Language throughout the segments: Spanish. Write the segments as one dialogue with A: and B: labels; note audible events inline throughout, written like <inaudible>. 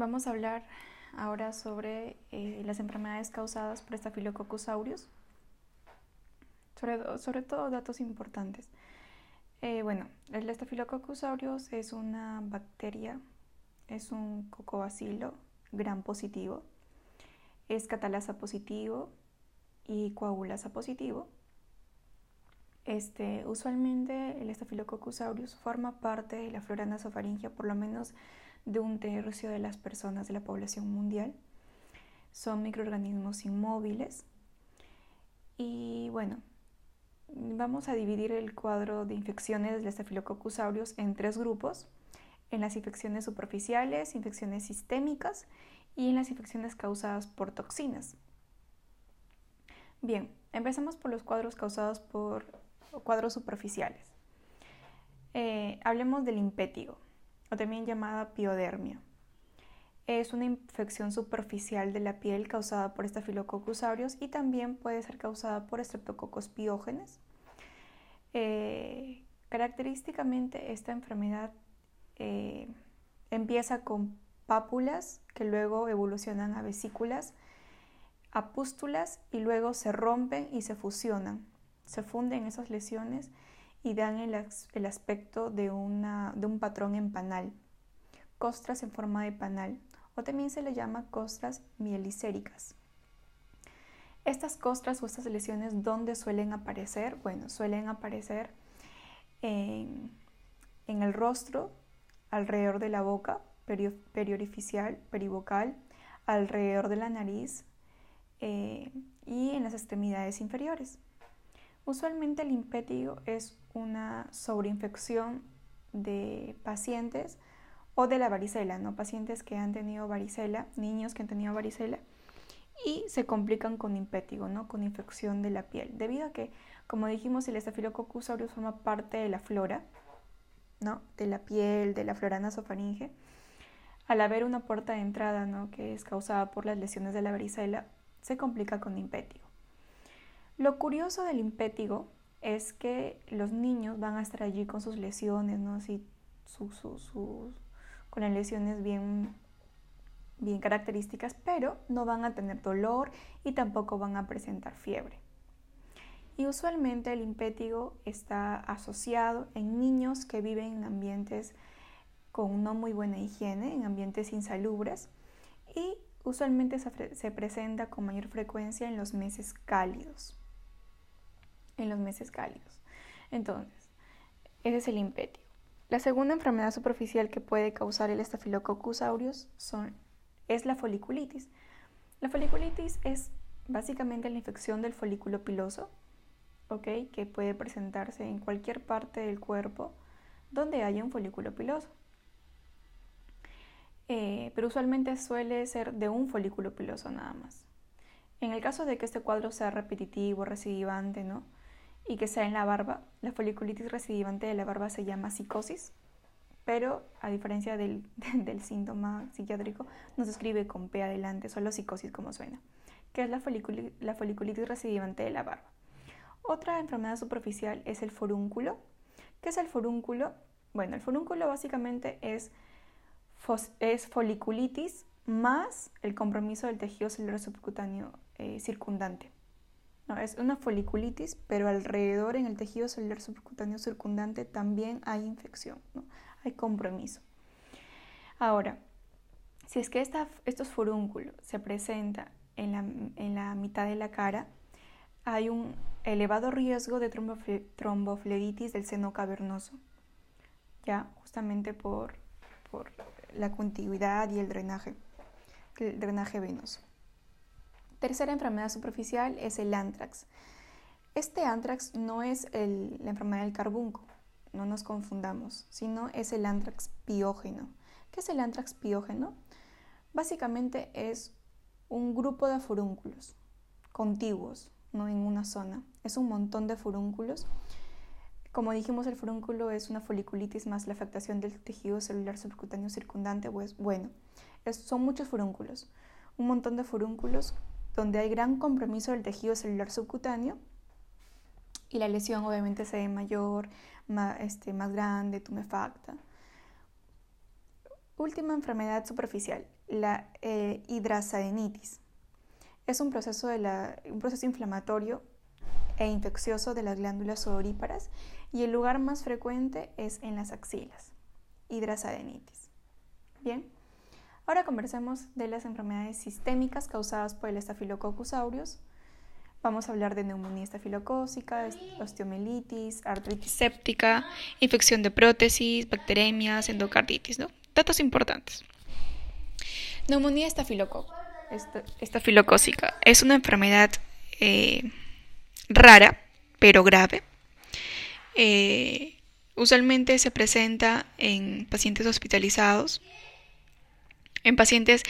A: Vamos a hablar ahora sobre eh, las enfermedades causadas por Staphylococcus aureus. Sobre, sobre todo datos importantes. Eh, bueno, el Staphylococcus aureus es una bacteria, es un cocobacilo gran positivo, es catalasa positivo y coagulasa positivo. Este, usualmente el Staphylococcus aureus forma parte de la flora nasofaringia por lo menos de un tercio de las personas de la población mundial. Son microorganismos inmóviles. Y bueno, vamos a dividir el cuadro de infecciones del Staphylococcus aureus en tres grupos. En las infecciones superficiales, infecciones sistémicas y en las infecciones causadas por toxinas. Bien, empezamos por los cuadros causados por cuadros superficiales. Eh, hablemos del impétigo o también llamada piodermia. Es una infección superficial de la piel causada por Staphylococcus aureus y también puede ser causada por Streptococcus piógenes. Eh, característicamente esta enfermedad eh, empieza con pápulas que luego evolucionan a vesículas, a pústulas y luego se rompen y se fusionan. Se funden esas lesiones y dan el, aspecto de, de un patrón en panal, costras en forma de panal, o también se le llama costras mielicéricas. Estas costras o estas lesiones, ¿dónde suelen aparecer? Bueno, suelen aparecer en, el rostro, alrededor de la boca, periorificial, perivocal, alrededor de la nariz eh, y en las extremidades inferiores. Usualmente el impétigo es una sobreinfección de pacientes o de la varicela, ¿no? Pacientes que han tenido varicela, niños que han tenido varicela y se complican con impétigo, ¿no? Con infección de la piel, debido a que, como dijimos, el estafilococcus aureus forma parte de la flora, ¿no? De la piel, de la flora nasofaringe. Al haber una puerta de entrada, ¿no? Que es causada por las lesiones de la varicela, se complica con impétigo. Lo curioso del impétigo es que los niños van a estar allí con sus lesiones, ¿no? Así, con las lesiones bien, bien características, pero no van a tener dolor y tampoco van a presentar fiebre. Y usualmente el impétigo está asociado en niños que viven en ambientes con no muy buena higiene, en ambientes insalubres, y usualmente se presenta con mayor frecuencia en los meses cálidos en los meses cálidos. Entonces, ese es el impétigo. La segunda enfermedad superficial que puede causar el Staphylococcus aureus son, es la foliculitis. La foliculitis es básicamente la infección del folículo piloso, que puede presentarse en cualquier parte del cuerpo donde haya un folículo piloso. Eh, pero usualmente suele ser de un folículo piloso nada más. En el caso de que este cuadro sea repetitivo, recidivante, ¿no? Y que sea en la barba. La foliculitis recidivante de la barba se llama psicosis, pero a diferencia del, <laughs> síntoma psiquiátrico, no se escribe con P adelante, solo psicosis como suena, que es la, la foliculitis recidivante de la barba. Otra enfermedad superficial es el forúnculo. ¿Qué es el forúnculo? Bueno, el forúnculo básicamente es, es foliculitis más el compromiso del tejido celular subcutáneo eh, circundante es una foliculitis, pero alrededor en el tejido celular subcutáneo circundante también hay infección, hay compromiso. Ahora, si es que estos forúnculos se presentan en la, mitad de la cara, hay un elevado riesgo de tromboflebitis del seno cavernoso, ya justamente por, la contigüidad y el drenaje venoso. Tercera enfermedad superficial es el antrax. Este antrax no es la enfermedad del carbunco, no nos confundamos, sino es el antrax piógeno. ¿Qué es el antrax piógeno? Básicamente es un grupo de furúnculos contiguos, no en una zona. Es un montón de furúnculos. Como dijimos, el furúnculo es una foliculitis más la afectación del tejido celular subcutáneo circundante. Pues bueno, son muchos furúnculos. Un montón de furúnculos donde hay gran compromiso del tejido celular subcutáneo y la lesión obviamente se ve mayor, más, este, más grande, tumefacta. Última enfermedad superficial, la eh, hidrasadenitis. Es un proceso, de un proceso inflamatorio e infeccioso de las glándulas odoríparas y el lugar más frecuente es en las axilas. Hidrasadenitis. Bien, ahora conversemos de las enfermedades sistémicas causadas por el Staphylococcus aureus. Vamos a hablar de neumonía estafilocócica, osteomielitis, artritis séptica, infección de prótesis, bacteremias, endocarditis, ¿no? Datos importantes. Neumonía estafilocócica es una enfermedad eh, rara, pero grave. Eh, usualmente se presenta en pacientes hospitalizados, en pacientes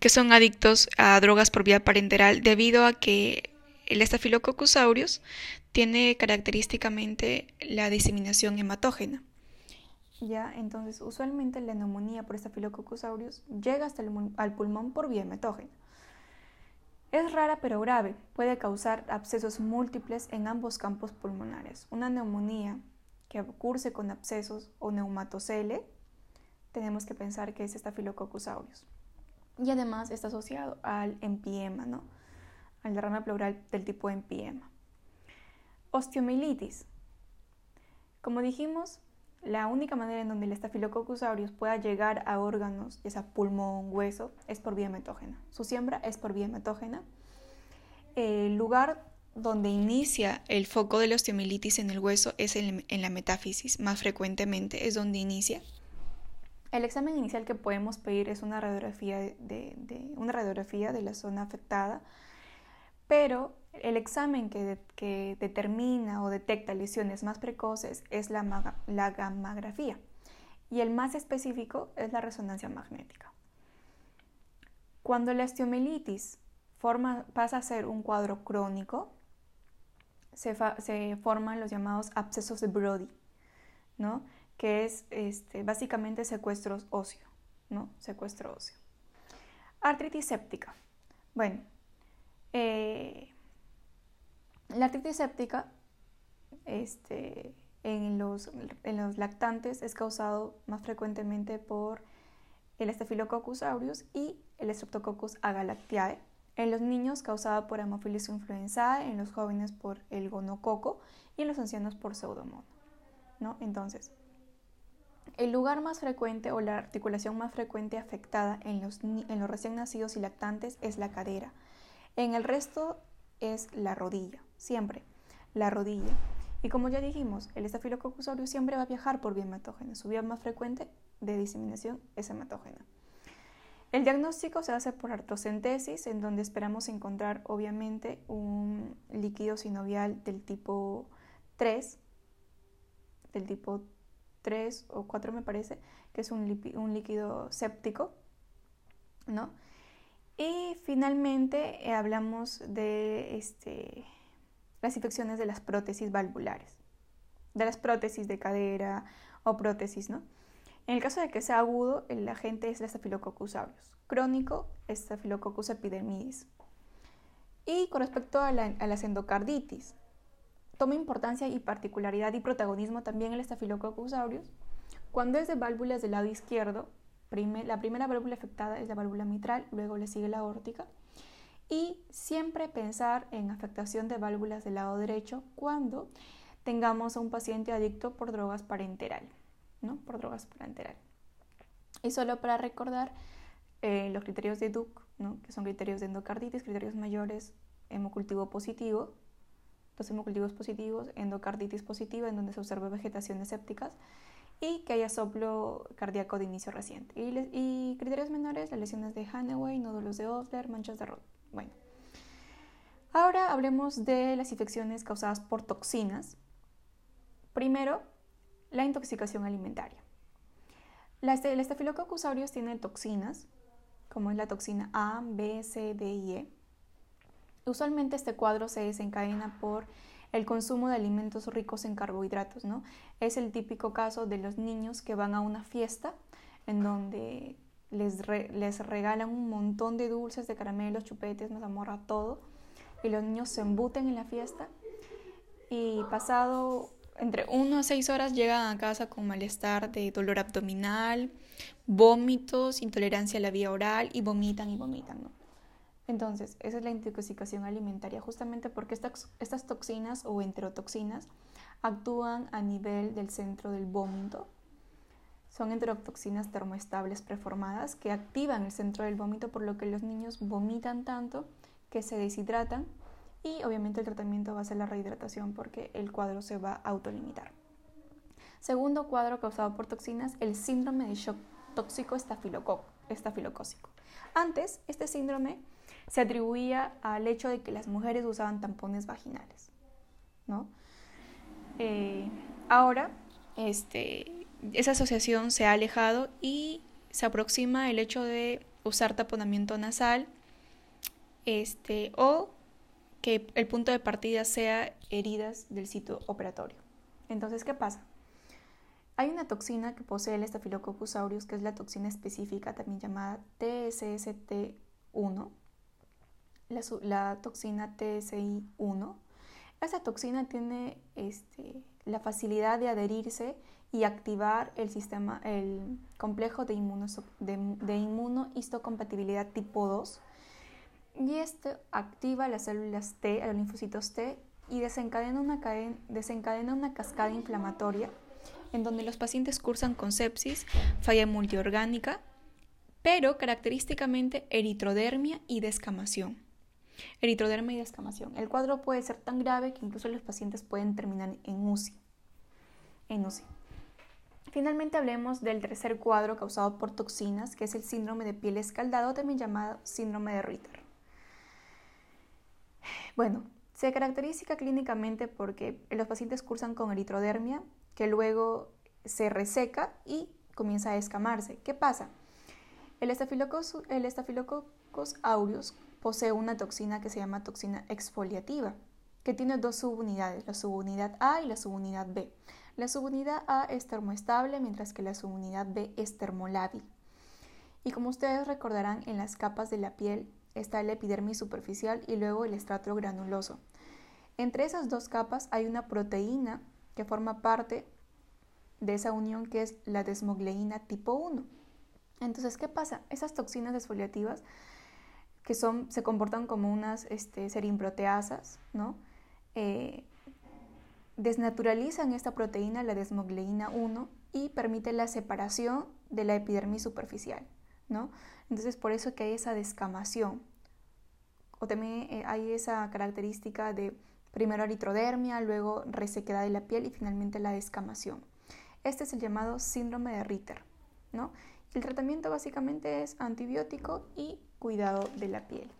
A: que son adictos a drogas por vía parenteral debido a que el Staphylococcus aureus tiene característicamente la diseminación hematógena. Ya, entonces, usualmente la neumonía por Staphylococcus aureus llega hasta el al pulmón por vía hematógena. Es rara pero grave, puede causar abscesos múltiples en ambos campos pulmonares. Una neumonía que curse con abscesos o neumatocele, tenemos que pensar que es Staphylococcus aureus. Y además está asociado al empiema, ¿no? al derrame pleural del tipo empiema. Osteomielitis. Como dijimos, la única manera en donde el Staphylococcus aureus pueda llegar a órganos, ya sea pulmón, hueso, es por vía hematógena. Su siembra es por vía hematógena. El lugar donde inicia el foco de la osteomielitis en el hueso es en, la metáfisis, más frecuentemente es donde inicia. El examen inicial que podemos pedir es una radiografía de, una radiografía de la zona afectada, pero el examen que, determina o detecta lesiones más precoces es la, la gammagrafía y el más específico es la resonancia magnética. Cuando la osteomielitis pasa a ser un cuadro crónico, se, forman los llamados abscesos de Brody, ¿no? Que es este, básicamente secuestros óseo, ¿no? secuestro óseo. Artritis séptica. Bueno, eh, la artritis séptica este, en, los, lactantes es causado más frecuentemente por el Staphylococcus aureus y el Streptococcus agalactiae. En los niños causada por Haemophilus influenzae, en los jóvenes por el gonococo y en los ancianos por pseudomonas. ¿no? Entonces, el lugar más frecuente o la articulación más frecuente afectada en los, en los recién nacidos y lactantes es la cadera. En el resto es la rodilla siempre, la rodilla. Y como ya dijimos, el estafilococcus aureus siempre va a viajar por vía hematógena. Su vía más frecuente de diseminación es hematógena. El diagnóstico se hace por artrocentesis, en donde esperamos encontrar obviamente un líquido sinovial del tipo 3, del tipo 3 o 4 me parece, que es un, un líquido séptico, ¿no? Y finalmente eh, hablamos de este, las infecciones de las prótesis valvulares, de las prótesis de cadera o prótesis, ¿no? En el caso de que sea agudo, el agente es el Staphylococcus aureus. Crónico, Staphylococcus epidemidis. Y con respecto a, las endocarditis, toma importancia y particularidad y protagonismo también el Staphylococcus aureus. Cuando es de válvulas del lado izquierdo, la primera válvula afectada es la válvula mitral, luego le sigue la aórtica y siempre pensar en afectación de válvulas del lado derecho cuando tengamos a un paciente adicto por drogas parenteral, ¿no? Por drogas parenteral. Y solo para recordar eh, los criterios de Duke, ¿no? que son criterios de endocarditis, criterios mayores, hemocultivo positivo, los hemocultivos positivos, endocarditis positiva, en donde se observa vegetaciones sépticas, y que haya soplo cardíaco de inicio reciente. Y, criterios menores, las lesiones de Hanaway, nódulos de Osler, manchas de Roth. Bueno, ahora hablemos de las infecciones causadas por toxinas. Primero, la intoxicación alimentaria. La, el Staphylococcus aureus tiene toxinas, como es la toxina A, B, C, D y E. Usualmente este cuadro se desencadena por el consumo de alimentos ricos en carbohidratos, ¿no? Es el típico caso de los niños que van a una fiesta en donde les, les regalan un montón de dulces, de caramelos, chupetes, mazamorra, todo, y los niños se embuten en la fiesta y pasado entre 1 a 6 horas llegan a casa con malestar de dolor abdominal, vómitos, intolerancia a la vía oral y vomitan y vomitan, ¿no? Entonces, esa es la intoxicación alimentaria, justamente porque estas, toxinas o enterotoxinas actúan a nivel del centro del vómito. Son enterotoxinas termoestables preformadas que activan el centro del vómito, por lo que los niños vomitan tanto que se deshidratan y obviamente el tratamiento va a ser la rehidratación porque el cuadro se va a autolimitar. Segundo cuadro causado por toxinas, el síndrome de shock tóxico estafilocócico. Antes, este síndrome se atribuía al hecho de que las mujeres usaban tampones vaginales. ¿no? Eh, ahora, este, esa asociación se ha alejado y se aproxima el hecho de usar taponamiento nasal este, o que el punto de partida sea heridas del sitio operatorio. Entonces, ¿qué pasa? Hay una toxina que posee el Staphylococcus aureus, que es la toxina específica, también llamada TSST1, la, toxina TSI1. Esa toxina tiene este, la facilidad de adherirse y activar el sistema, el complejo de, de, de inmunohistocompatibilidad tipo 2. Y esto activa las células T, los linfocitos T, y desencadena una, desencadena una cascada inflamatoria en donde los pacientes cursan con sepsis, falla multiorgánica, pero característicamente eritrodermia y descamación. Eritroderma y descamación. El cuadro puede ser tan grave que incluso los pacientes pueden terminar en UCI. En UCI. Finalmente hablemos del tercer cuadro causado por toxinas, que es el síndrome de piel escaldado, también llamado síndrome de Ritter. Bueno, se caracteriza clínicamente porque los pacientes cursan con eritrodermia, que luego se reseca y comienza a escamarse. ¿Qué pasa? El Staphylococcus, el aureus posee una toxina que se llama toxina exfoliativa, que tiene dos subunidades, la subunidad A y la subunidad B. La subunidad A es termoestable, mientras que la subunidad B es termolábil. Y como ustedes recordarán, en las capas de la piel está el epidermis superficial y luego el estrato granuloso. Entre esas dos capas hay una proteína que forma parte de esa unión que es la desmogleína tipo 1. Entonces, ¿qué pasa? Esas toxinas desfoliativas que son, se comportan como unas este, serimproteasas, ¿no? Eh, desnaturalizan esta proteína, la desmogleína 1, y permite la separación de la epidermis superficial, ¿no? Entonces, por eso que hay esa descamación. O también eh, hay esa característica de primero eritrodermia, luego resequedad de la piel y finalmente la descamación. Este es el llamado síndrome de Ritter, ¿no? El tratamiento básicamente es antibiótico y cuidado de la piel.